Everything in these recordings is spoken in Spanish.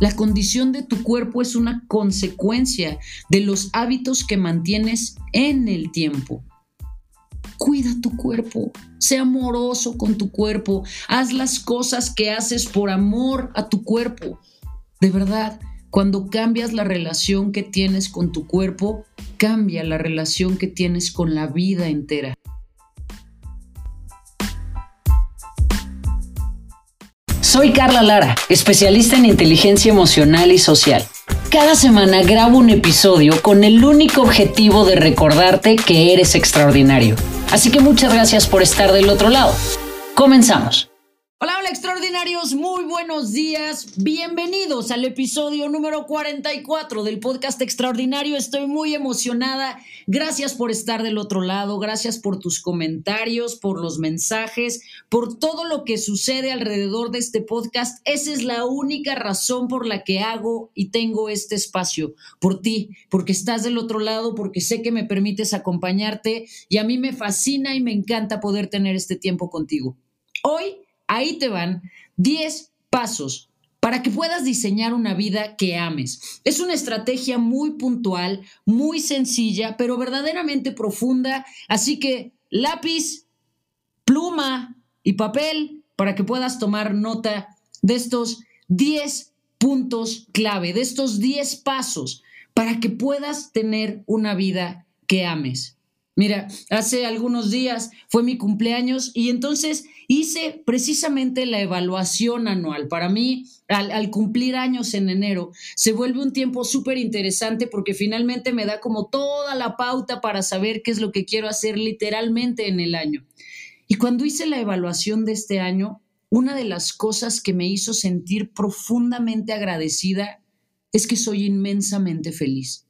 La condición de tu cuerpo es una consecuencia de los hábitos que mantienes en el tiempo. Cuida tu cuerpo, sé amoroso con tu cuerpo, haz las cosas que haces por amor a tu cuerpo. De verdad, cuando cambias la relación que tienes con tu cuerpo, cambia la relación que tienes con la vida entera. Soy Carla Lara, especialista en inteligencia emocional y social. Cada semana grabo un episodio con el único objetivo de recordarte que eres extraordinario. Así que muchas gracias por estar del otro lado. Comenzamos. Extraordinarios, muy buenos días. Bienvenidos al episodio número 44 del podcast Extraordinario. Estoy muy emocionada. Gracias por estar del otro lado, gracias por tus comentarios, por los mensajes, por todo lo que sucede alrededor de este podcast. Esa es la única razón por la que hago y tengo este espacio, por ti, porque estás del otro lado, porque sé que me permites acompañarte y a mí me fascina y me encanta poder tener este tiempo contigo. Hoy Ahí te van 10 pasos para que puedas diseñar una vida que ames. Es una estrategia muy puntual, muy sencilla, pero verdaderamente profunda. Así que lápiz, pluma y papel para que puedas tomar nota de estos 10 puntos clave, de estos 10 pasos para que puedas tener una vida que ames. Mira, hace algunos días fue mi cumpleaños y entonces hice precisamente la evaluación anual. Para mí, al, cumplir años en enero, se vuelve un tiempo súper interesante porque finalmente me da como toda la pauta para saber qué es lo que quiero hacer literalmente en el año. Y cuando hice la evaluación de este año, una de las cosas que me hizo sentir profundamente agradecida es que soy inmensamente feliz.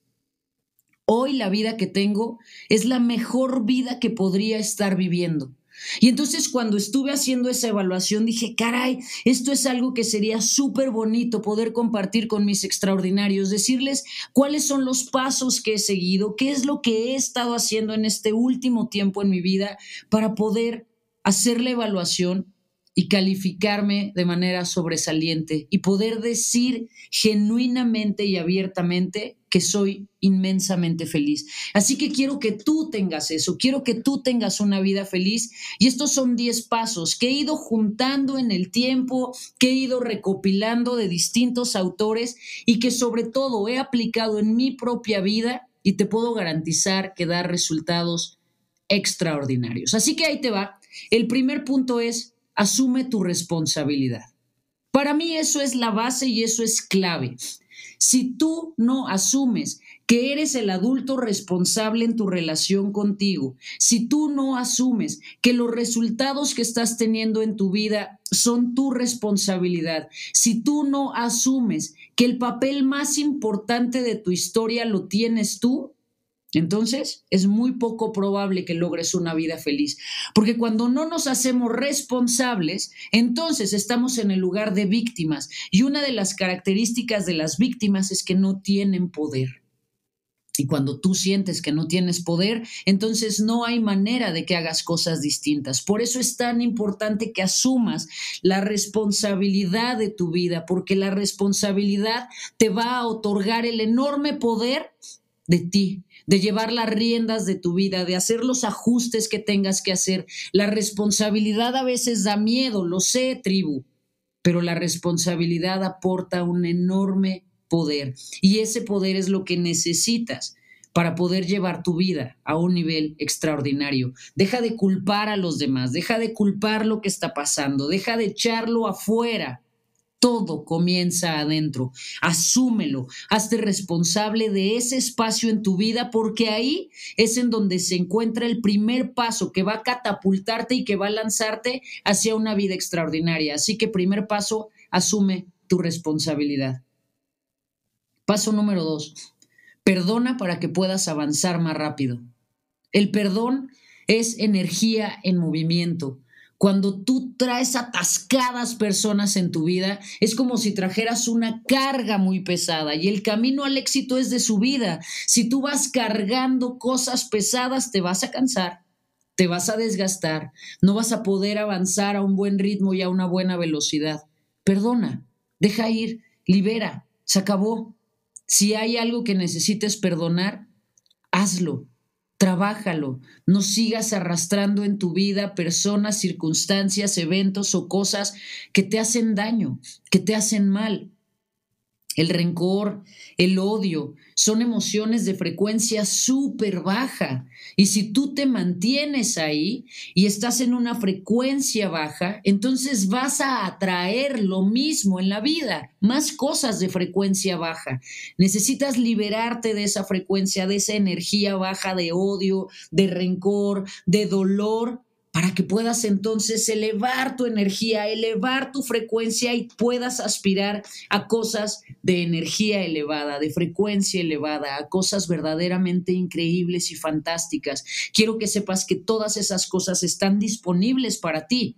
Hoy la vida que tengo es la mejor vida que podría estar viviendo. Y entonces cuando estuve haciendo esa evaluación dije, caray, esto es algo que sería súper bonito poder compartir con mis extraordinarios, decirles cuáles son los pasos que he seguido, qué es lo que he estado haciendo en este último tiempo en mi vida para poder hacer la evaluación y calificarme de manera sobresaliente y poder decir genuinamente y abiertamente que soy inmensamente feliz. Así que quiero que tú tengas eso, quiero que tú tengas una vida feliz y estos son 10 pasos que he ido juntando en el tiempo, que he ido recopilando de distintos autores y que sobre todo he aplicado en mi propia vida y te puedo garantizar que da resultados extraordinarios. Así que ahí te va. El primer punto es asume tu responsabilidad. Para mí eso es la base y eso es clave. Si tú no asumes que eres el adulto responsable en tu relación contigo, si tú no asumes que los resultados que estás teniendo en tu vida son tu responsabilidad, si tú no asumes que el papel más importante de tu historia lo tienes tú, entonces, es muy poco probable que logres una vida feliz, porque cuando no nos hacemos responsables, entonces estamos en el lugar de víctimas, y una de las características de las víctimas es que no tienen poder. Y cuando tú sientes que no tienes poder, entonces no hay manera de que hagas cosas distintas. Por eso es tan importante que asumas la responsabilidad de tu vida, porque la responsabilidad te va a otorgar el enorme poder de ti, de llevar las riendas de tu vida, de hacer los ajustes que tengas que hacer. La responsabilidad a veces da miedo, lo sé, tribu, pero la responsabilidad aporta un enorme poder y ese poder es lo que necesitas para poder llevar tu vida a un nivel extraordinario. Deja de culpar a los demás, deja de culpar lo que está pasando, deja de echarlo afuera todo comienza adentro. Asúmelo, hazte responsable de ese espacio en tu vida porque ahí es en donde se encuentra el primer paso que va a catapultarte y que va a lanzarte hacia una vida extraordinaria. Así que primer paso, asume tu responsabilidad. Paso número dos, perdona para que puedas avanzar más rápido. El perdón es energía en movimiento. Cuando tú traes atascadas personas en tu vida, es como si trajeras una carga muy pesada y el camino al éxito es de su vida. Si tú vas cargando cosas pesadas, te vas a cansar, te vas a desgastar, no vas a poder avanzar a un buen ritmo y a una buena velocidad. Perdona, deja ir libera, se acabó. Si hay algo que necesites perdonar, hazlo, trabájalo, no sigas arrastrando en tu vida personas, circunstancias, eventos o cosas que te hacen daño, que te hacen mal. El rencor, el odio, son emociones de frecuencia súper baja. Y si tú te mantienes ahí y estás en una frecuencia baja, entonces vas a atraer lo mismo en la vida, más cosas de frecuencia baja. Necesitas liberarte de esa frecuencia, de esa energía baja de odio, de rencor, de dolor para que puedas entonces elevar tu energía, elevar tu frecuencia y puedas aspirar a cosas de energía elevada, de frecuencia elevada, a cosas verdaderamente increíbles y fantásticas. Quiero que sepas que todas esas cosas están disponibles para ti,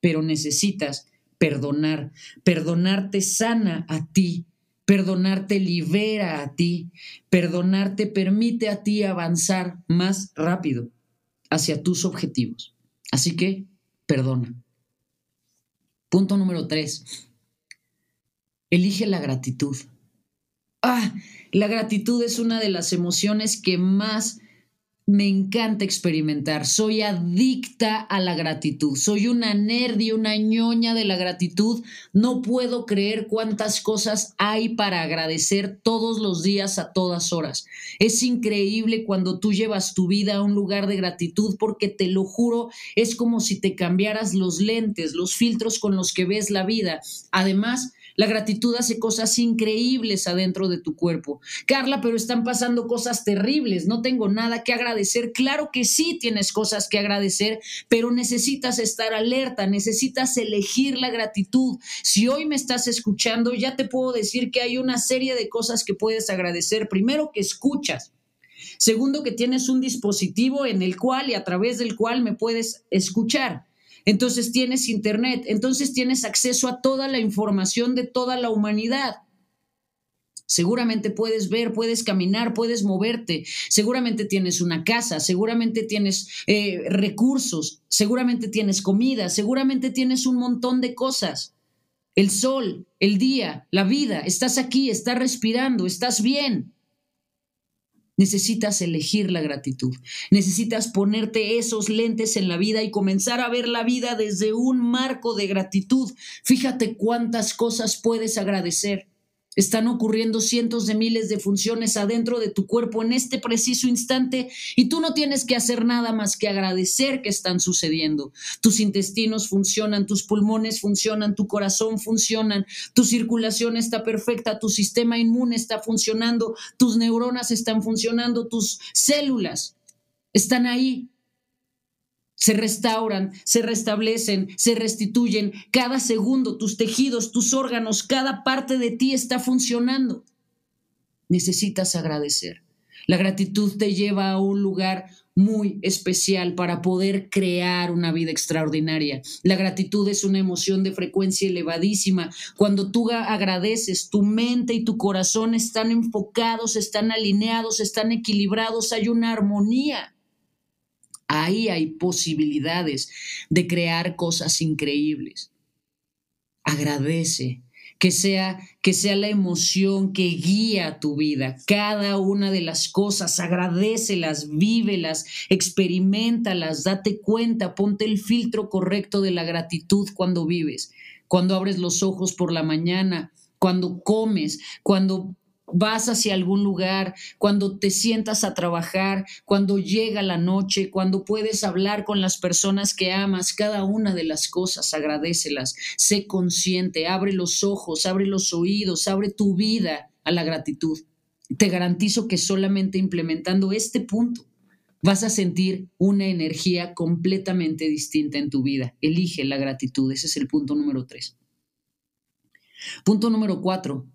pero necesitas perdonar. Perdonarte sana a ti. Perdonarte libera a ti. Perdonarte permite a ti avanzar más rápido hacia tus objetivos. Así que, perdona. Punto número tres. Elige la gratitud. Ah, la gratitud es una de las emociones que más me encanta experimentar. Soy adicta a la gratitud. Soy una nerd y una ñoña de la gratitud. No puedo creer cuántas cosas hay para agradecer todos los días a todas horas. Es increíble cuando tú llevas tu vida a un lugar de gratitud porque te lo juro, es como si te cambiaras los lentes, los filtros con los que ves la vida. Además, la gratitud hace cosas increíbles adentro de tu cuerpo. Carla, pero están pasando cosas terribles, no tengo nada que agradecer. Claro que sí tienes cosas que agradecer, pero necesitas estar alerta, necesitas elegir la gratitud. Si hoy me estás escuchando, ya te puedo decir que hay una serie de cosas que puedes agradecer. Primero, que escuchas. Segundo, que tienes un dispositivo en el cual y a través del cual me puedes escuchar entonces tienes internet, entonces tienes acceso a toda la información de toda la humanidad. Seguramente puedes ver, puedes caminar, puedes moverte, seguramente tienes una casa, seguramente tienes eh, recursos, seguramente tienes comida, seguramente tienes un montón de cosas. El sol, el día, la vida, estás aquí, estás respirando, estás bien. Necesitas elegir la gratitud. Necesitas ponerte esos lentes en la vida y comenzar a ver la vida desde un marco de gratitud. Fíjate cuántas cosas puedes agradecer. Están ocurriendo cientos de miles de funciones adentro de tu cuerpo en este preciso instante y tú no tienes que hacer nada más que agradecer que están sucediendo. Tus intestinos funcionan, tus pulmones funcionan, tu corazón funcionan, tu circulación está perfecta, tu sistema inmune está funcionando, tus neuronas están funcionando, tus células están ahí se restauran, se restablecen, se restituyen. Cada segundo tus tejidos, tus órganos, cada parte de ti está funcionando. Necesitas agradecer. La gratitud te lleva a un lugar muy especial para poder crear una vida extraordinaria. La gratitud es una emoción de frecuencia elevadísima. Cuando tú agradeces, tu mente y tu corazón están enfocados, están alineados, están equilibrados, hay una armonía ahí hay posibilidades de crear cosas increíbles. Agradece, que sea, que sea la emoción que guía tu vida. Cada una de las cosas, agradecelas, vívelas, experimentalas, date cuenta, ponte el filtro correcto de la gratitud cuando vives, cuando abres los ojos por la mañana, cuando comes, cuando vas hacia algún lugar, cuando te sientas a trabajar, cuando llega la noche, cuando puedes hablar con las personas que amas, cada una de las cosas, agradecelas, sé consciente, abre los ojos, abre los oídos, abre tu vida a la gratitud. Te garantizo que solamente implementando este punto vas a sentir una energía completamente distinta en tu vida. Elige la gratitud, ese es el punto número tres. Punto número cuatro,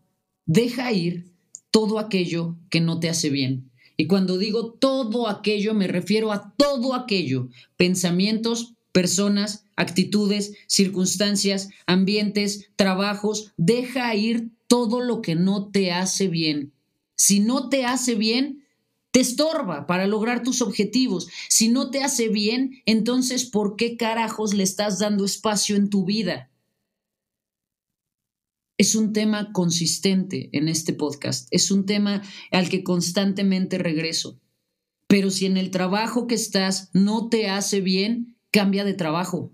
deja ir todo aquello que no te hace bien. Y cuando digo todo aquello, me refiero a todo aquello, pensamientos, personas, actitudes, circunstancias, ambientes, trabajos, deja ir todo lo que no te hace bien. Si no te hace bien, te estorba para lograr tus objetivos. Si no te hace bien, entonces ¿por qué carajos le estás dando espacio en tu vida? Es un tema consistente en este podcast, es un tema al que constantemente regreso. Pero si en el trabajo que estás no te hace bien, cambia de trabajo.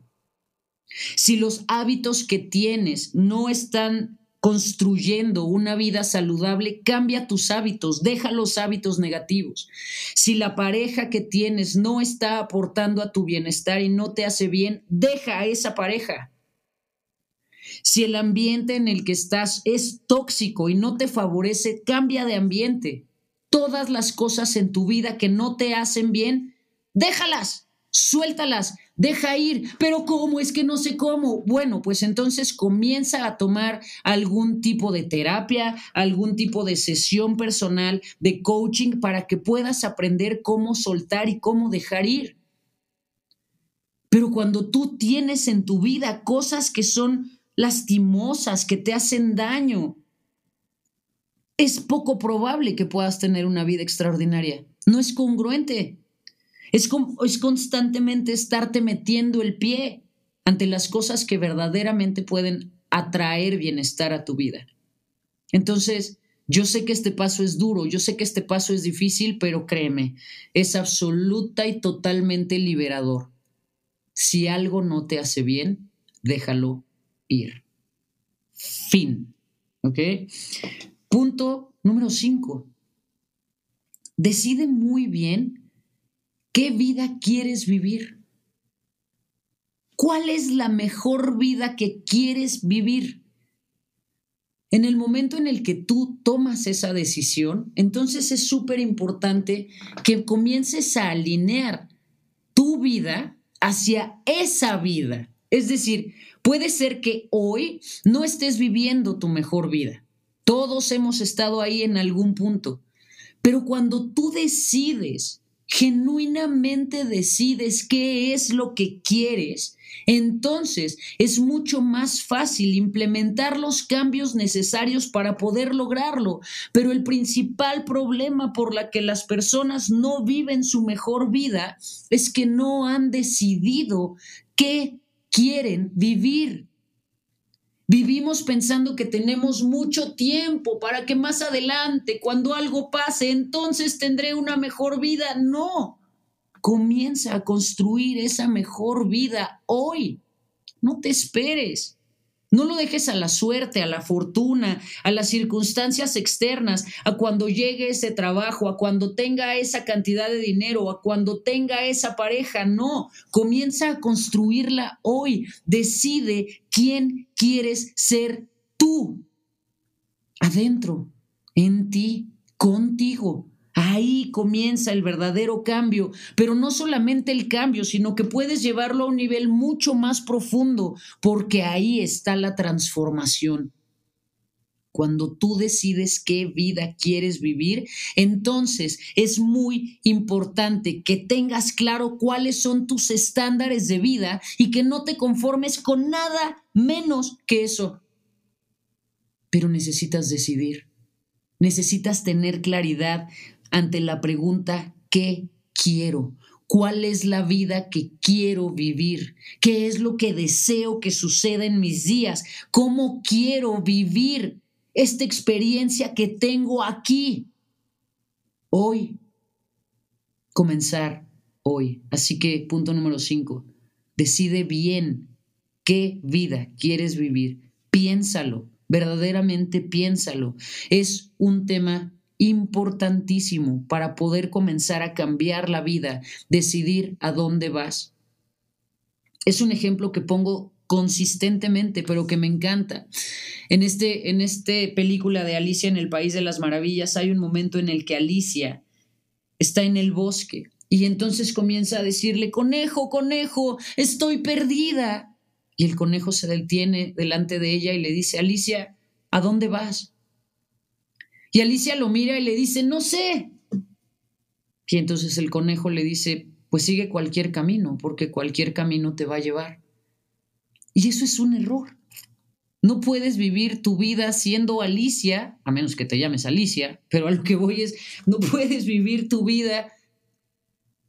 Si los hábitos que tienes no están construyendo una vida saludable, cambia tus hábitos, deja los hábitos negativos. Si la pareja que tienes no está aportando a tu bienestar y no te hace bien, deja a esa pareja. Si el ambiente en el que estás es tóxico y no te favorece, cambia de ambiente. Todas las cosas en tu vida que no te hacen bien, déjalas, suéltalas, deja ir. Pero ¿cómo? Es que no sé cómo. Bueno, pues entonces comienza a tomar algún tipo de terapia, algún tipo de sesión personal, de coaching, para que puedas aprender cómo soltar y cómo dejar ir. Pero cuando tú tienes en tu vida cosas que son lastimosas, que te hacen daño, es poco probable que puedas tener una vida extraordinaria. No es congruente. Es, es constantemente estarte metiendo el pie ante las cosas que verdaderamente pueden atraer bienestar a tu vida. Entonces, yo sé que este paso es duro, yo sé que este paso es difícil, pero créeme, es absoluta y totalmente liberador. Si algo no te hace bien, déjalo ir. Fin. ¿Ok? Punto número cinco. Decide muy bien qué vida quieres vivir. ¿Cuál es la mejor vida que quieres vivir? En el momento en el que tú tomas esa decisión, entonces es súper importante que comiences a alinear tu vida hacia esa vida. Es decir, Puede ser que hoy no estés viviendo tu mejor vida. Todos hemos estado ahí en algún punto. Pero cuando tú decides, genuinamente decides qué es lo que quieres, entonces es mucho más fácil implementar los cambios necesarios para poder lograrlo. Pero el principal problema por la que las personas no viven su mejor vida es que no han decidido qué quieren vivir. Vivimos pensando que tenemos mucho tiempo para que más adelante, cuando algo pase, entonces tendré una mejor vida. No, comienza a construir esa mejor vida hoy. No te esperes. No lo dejes a la suerte, a la fortuna, a las circunstancias externas, a cuando llegue ese trabajo, a cuando tenga esa cantidad de dinero, a cuando tenga esa pareja. No, comienza a construirla hoy. Decide quién quieres ser tú. Adentro, en ti, contigo. Ahí comienza el verdadero cambio, pero no solamente el cambio, sino que puedes llevarlo a un nivel mucho más profundo, porque ahí está la transformación. Cuando tú decides qué vida quieres vivir, entonces es muy importante que tengas claro cuáles son tus estándares de vida y que no te conformes con nada menos que eso. Pero necesitas decidir, necesitas tener claridad ante la pregunta ¿qué quiero? ¿Cuál es la vida que quiero vivir? ¿Qué es lo que deseo que suceda en mis días? ¿Cómo quiero vivir esta experiencia que tengo aquí? Hoy. Comenzar hoy. Así que punto número cinco. Decide bien qué vida quieres vivir. Piénsalo, verdaderamente piénsalo. Es un tema importantísimo para poder comenzar a cambiar la vida, decidir a dónde vas. Es un ejemplo que pongo consistentemente, pero que me encanta. En este en este película de Alicia en el País de las Maravillas hay un momento en el que Alicia está en el bosque y entonces comienza a decirle, "Conejo, conejo, estoy perdida." Y el conejo se detiene delante de ella y le dice, "Alicia, ¿a dónde vas?" Y Alicia lo mira y le dice, no sé. Y entonces el conejo le dice, pues sigue cualquier camino, porque cualquier camino te va a llevar. Y eso es un error. No puedes vivir tu vida siendo Alicia, a menos que te llames Alicia, pero a lo que voy es, no puedes vivir tu vida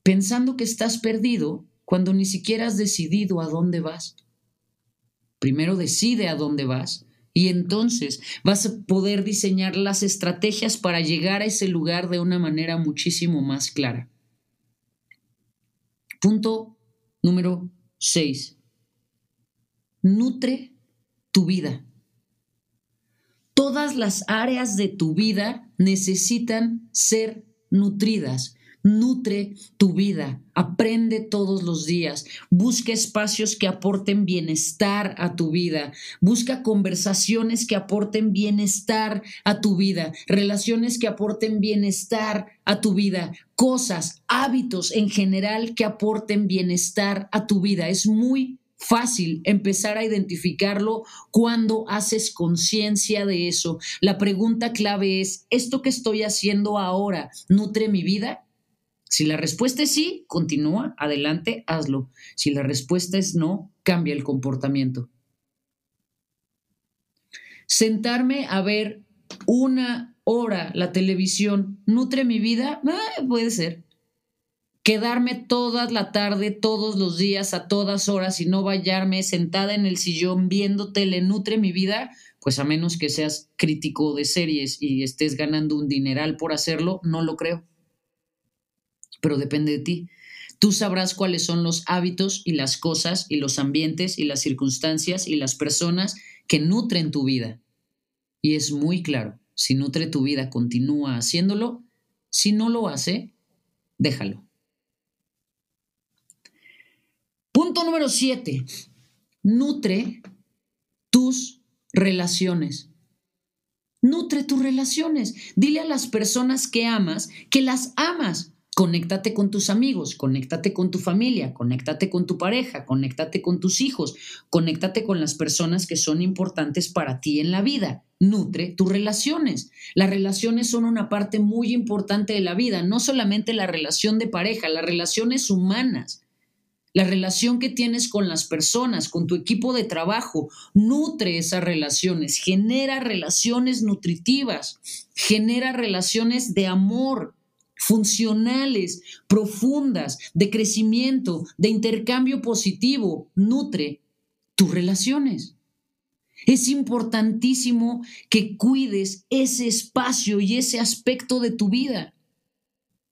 pensando que estás perdido cuando ni siquiera has decidido a dónde vas. Primero decide a dónde vas Y entonces vas a poder diseñar las estrategias para llegar a ese lugar de una manera muchísimo más clara. Punto número 6. Nutre tu vida. Todas las áreas de tu vida necesitan ser nutridas. Nutre tu vida, aprende todos los días, busca espacios que aporten bienestar a tu vida, busca conversaciones que aporten bienestar a tu vida, relaciones que aporten bienestar a tu vida, cosas, hábitos en general que aporten bienestar a tu vida. Es muy fácil empezar a identificarlo cuando haces conciencia de eso. La pregunta clave es, ¿esto que estoy haciendo ahora nutre mi vida? Si la respuesta es sí, continúa, adelante, hazlo. Si la respuesta es no, cambia el comportamiento. Sentarme a ver una hora la televisión, ¿nutre mi vida? Ah, puede ser. Quedarme toda la tarde, todos los días, a todas horas y no vallarme sentada en el sillón viendo tele, ¿nutre mi vida? Pues a menos que seas crítico de series y estés ganando un dineral por hacerlo, no lo creo pero depende de ti. Tú sabrás cuáles son los hábitos y las cosas y los ambientes y las circunstancias y las personas que nutren tu vida. Y es muy claro, si nutre tu vida, continúa haciéndolo. Si no lo hace, déjalo. Punto número siete. Nutre tus relaciones. Nutre tus relaciones. Dile a las personas que amas que las amas. Conéctate con tus amigos, conéctate con tu familia, conéctate con tu pareja, conéctate con tus hijos, conéctate con las personas que son importantes para ti en la vida. Nutre tus relaciones. Las relaciones son una parte muy importante de la vida, no solamente la relación de pareja, las relaciones humanas. La relación que tienes con las personas, con tu equipo de trabajo, nutre esas relaciones, genera relaciones nutritivas, genera relaciones de amor, funcionales, profundas, de crecimiento, de intercambio positivo, nutre tus relaciones. Es importantísimo que cuides ese espacio y ese aspecto de tu vida.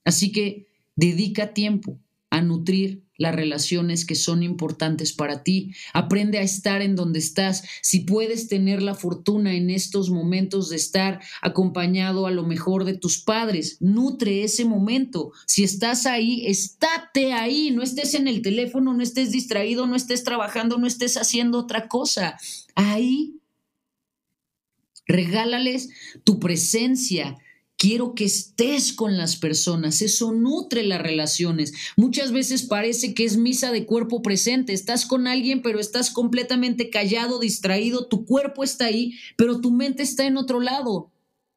Así que dedica tiempo a nutrir las relaciones que son importantes para ti. Aprende a estar en donde estás. Si puedes tener la fortuna en estos momentos de estar acompañado a lo mejor de tus padres, nutre ese momento. Si estás ahí, estate ahí. No estés en el teléfono, no estés distraído, no estés trabajando, no estés haciendo otra cosa. Ahí. Regálales tu presencia Quiero que estés con las personas, eso nutre las relaciones. Muchas veces parece que es misa de cuerpo presente, estás con alguien pero estás completamente callado, distraído, tu cuerpo está ahí, pero tu mente está en otro lado.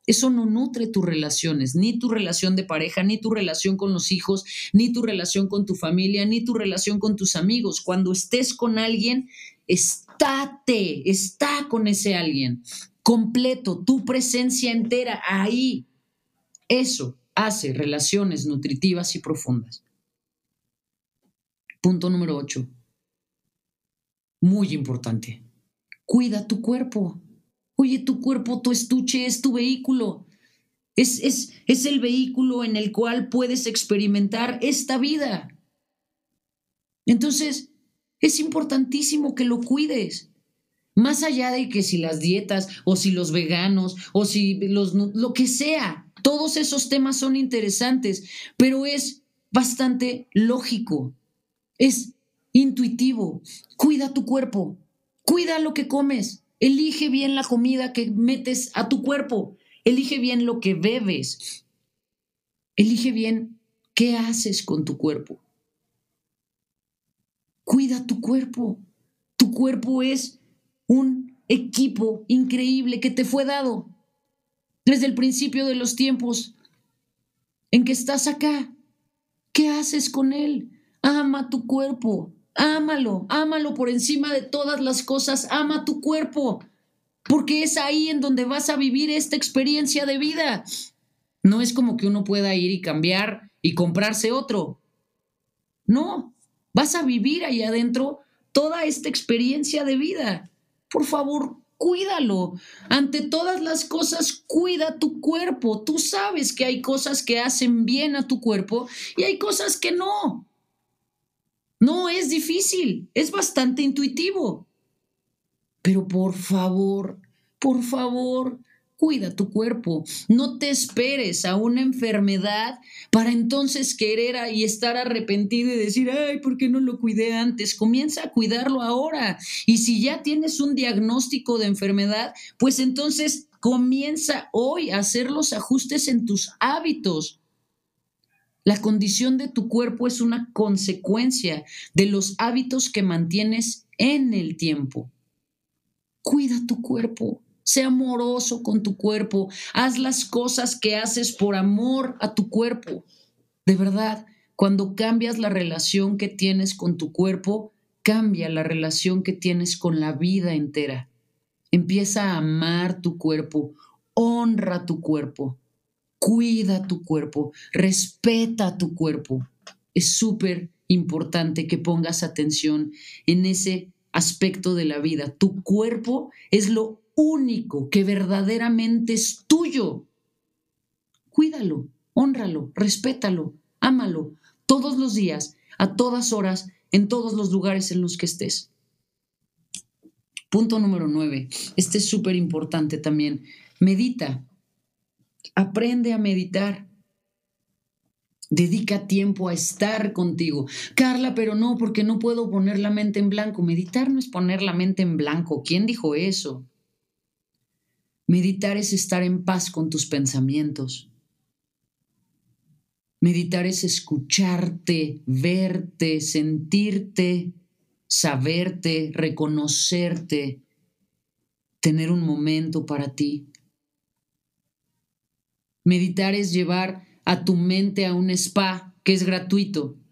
Eso no nutre tus relaciones, ni tu relación de pareja, ni tu relación con los hijos, ni tu relación con tu familia, ni tu relación con tus amigos. Cuando estés con alguien, estate, está con ese alguien, completo, tu presencia entera ahí eso hace relaciones nutritivas y profundas. Punto número 8. Muy importante. Cuida tu cuerpo. Oye, tu cuerpo, tu estuche es tu vehículo. Es, es, es el vehículo en el cual puedes experimentar esta vida. Entonces, es importantísimo que lo cuides. Más allá de que si las dietas o si los veganos o si los lo que sea, todos esos temas son interesantes, pero es bastante lógico, es intuitivo. Cuida tu cuerpo, cuida lo que comes, elige bien la comida que metes a tu cuerpo, elige bien lo que bebes, elige bien qué haces con tu cuerpo. Cuida tu cuerpo. Tu cuerpo es un equipo increíble que te fue dado desde el principio de los tiempos en que estás acá. ¿Qué haces con él? Ama tu cuerpo, ámalo, ámalo por encima de todas las cosas, ama tu cuerpo, porque es ahí en donde vas a vivir esta experiencia de vida. No es como que uno pueda ir y cambiar y comprarse otro. No, vas a vivir ahí adentro toda esta experiencia de vida. Por favor, cuídalo. Ante todas las cosas, cuida tu cuerpo. Tú sabes que hay cosas que hacen bien a tu cuerpo y hay cosas que no. No es difícil, es bastante intuitivo. Pero por favor, por favor, cuida tu cuerpo. No te esperes a una enfermedad para entonces querer y estar arrepentido y decir, ay, ¿por qué no lo cuidé antes? Comienza a cuidarlo ahora. Y si ya tienes un diagnóstico de enfermedad, pues entonces comienza hoy a hacer los ajustes en tus hábitos. La condición de tu cuerpo es una consecuencia de los hábitos que mantienes en el tiempo. Cuida tu cuerpo. Sé amoroso con tu cuerpo. Haz las cosas que haces por amor a tu cuerpo. De verdad, cuando cambias la relación que tienes con tu cuerpo, cambia la relación que tienes con la vida entera. Empieza a amar tu cuerpo, honra tu cuerpo, cuida tu cuerpo, respeta tu cuerpo. Es súper importante que pongas atención en ese aspecto de la vida. Tu cuerpo es lo único que verdaderamente es tuyo. Cuídalo, honralo, respétalo, ámalo todos los días, a todas horas, en todos los lugares en los que estés. Punto número nueve. Este es súper importante también. Medita. Aprende a meditar. Dedica tiempo a estar contigo. Carla, pero no, porque no puedo poner la mente en blanco. Meditar no es poner la mente en blanco. ¿Quién dijo eso? Meditar es estar en paz con tus pensamientos. Meditar es escucharte, verte, sentirte, saberte, reconocerte, tener un momento para ti. Meditar es llevar a tu mente a un spa que es gratuito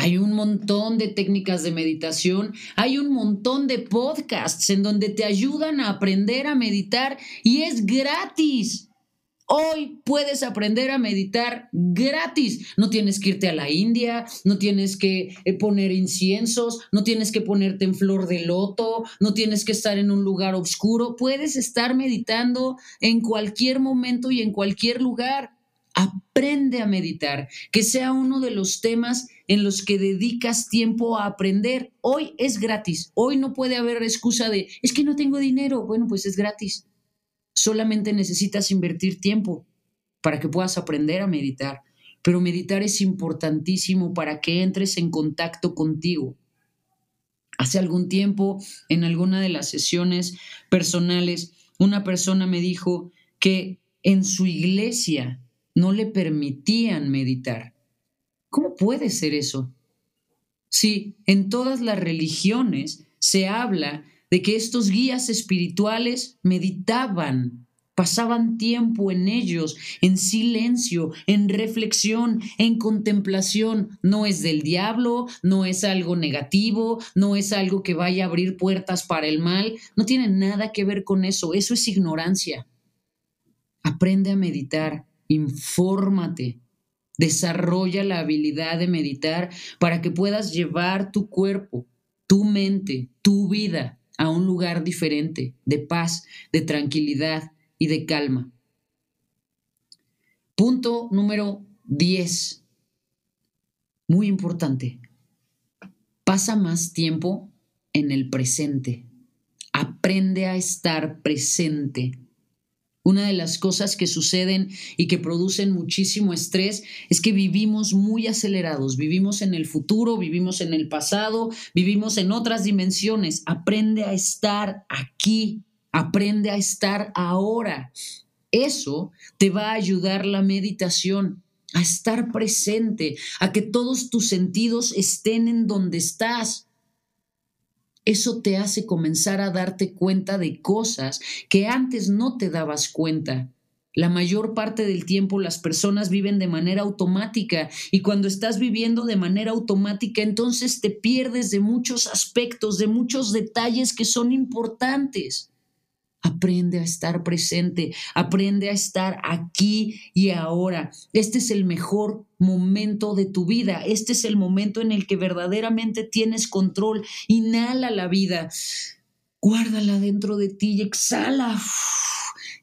hay un montón de técnicas de meditación, hay un montón de podcasts en donde te ayudan a aprender a meditar y es gratis. Hoy puedes aprender a meditar gratis. No tienes que irte a la India, no tienes que eh, poner inciensos, no tienes que ponerte en flor de loto, no tienes que estar en un lugar oscuro. Puedes estar meditando en cualquier momento y en cualquier lugar. Aprende a meditar, que sea uno de los temas en los que dedicas tiempo a aprender. Hoy es gratis, hoy no puede haber excusa de, es que no tengo dinero. Bueno, pues es gratis. Solamente necesitas invertir tiempo para que puedas aprender a meditar. Pero meditar es importantísimo para que entres en contacto contigo. Hace algún tiempo, en alguna de las sesiones personales, una persona me dijo que en su iglesia no le permitían meditar. ¿Cómo puede ser eso? Si en todas las religiones se habla de que estos guías espirituales meditaban, pasaban tiempo en ellos, en silencio, en reflexión, en contemplación. No es del diablo, no es algo negativo, no es algo que vaya a abrir puertas para el mal, no tiene nada que ver con eso, eso es ignorancia. Aprende a meditar, infórmate, desarrolla la habilidad de meditar para que puedas llevar tu cuerpo, tu mente, tu vida a un lugar diferente, de paz, de tranquilidad y de calma. Punto número 10. Muy importante. Pasa más tiempo en el presente. Aprende a estar presente una de las cosas que suceden y que producen muchísimo estrés es que vivimos muy acelerados, vivimos en el futuro, vivimos en el pasado, vivimos en otras dimensiones. Aprende a estar aquí, aprende a estar ahora. Eso te va a ayudar la meditación, a estar presente, a que todos tus sentidos estén en donde estás eso te hace comenzar a darte cuenta de cosas que antes no te dabas cuenta. La mayor parte del tiempo las personas viven de manera automática y cuando estás viviendo de manera automática entonces te pierdes de muchos aspectos, de muchos detalles que son importantes. Aprende a estar presente, aprende a estar aquí y ahora. Este es el mejor momento de tu vida, este es el momento en el que verdaderamente tienes control. Inhala la vida. Guárdala dentro de ti y exhala.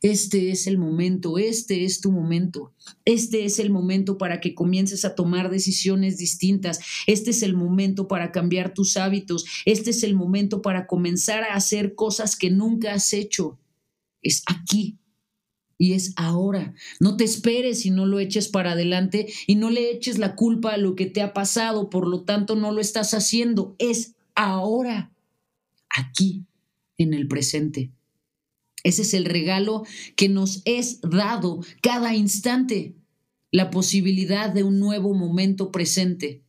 Este es el momento, este es tu momento. Este es el momento para que comiences a tomar decisiones distintas. Este es el momento para cambiar tus hábitos. Este es el momento para comenzar a hacer cosas que nunca has hecho. Es aquí, y es ahora. No te esperes y no lo eches para adelante y no le eches la culpa a lo que te ha pasado, por lo tanto no lo estás haciendo. Es ahora, aquí, en el presente. Ese es el regalo que nos es dado cada instante, la posibilidad de un nuevo momento presente,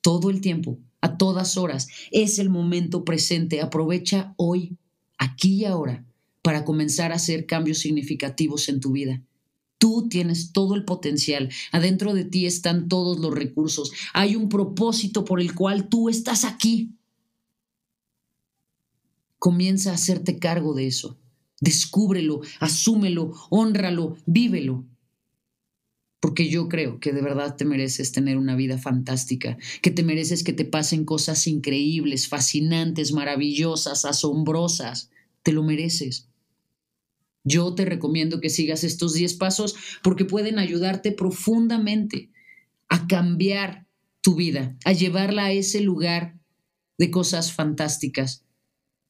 todo el tiempo, a todas horas. Es el momento presente. Aprovecha hoy, aquí y ahora, para comenzar a hacer cambios significativos en tu vida. Tú tienes todo el potencial, adentro de ti están todos los recursos, hay un propósito por el cual tú estás aquí. Comienza a hacerte cargo de eso. Descúbrelo, asúmelo, honralo, vívelo. Porque yo creo que de verdad te mereces tener una vida fantástica, que te mereces que te pasen cosas increíbles, fascinantes, maravillosas, asombrosas. Te lo mereces. Yo te recomiendo que sigas estos 10 pasos porque pueden ayudarte profundamente a cambiar tu vida, a llevarla a ese lugar de cosas fantásticas,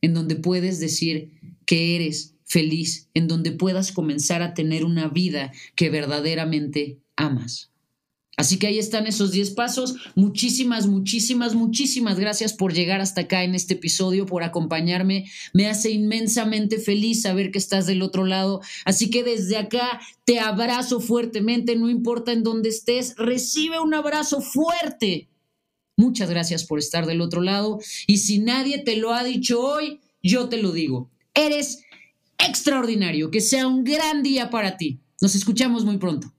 en donde puedes decir que eres feliz, en donde puedas comenzar a tener una vida que verdaderamente amas. Así que ahí están esos 10 pasos. Muchísimas, muchísimas, muchísimas gracias por llegar hasta acá en este episodio, por acompañarme. Me hace inmensamente feliz saber que estás del otro lado. Así que desde acá te abrazo fuertemente, no importa en dónde estés, recibe un abrazo fuerte. Muchas gracias por estar del otro lado. Y si nadie te lo ha dicho hoy, yo te lo digo. Eres extraordinario, que sea un gran día para ti. Nos escuchamos muy pronto.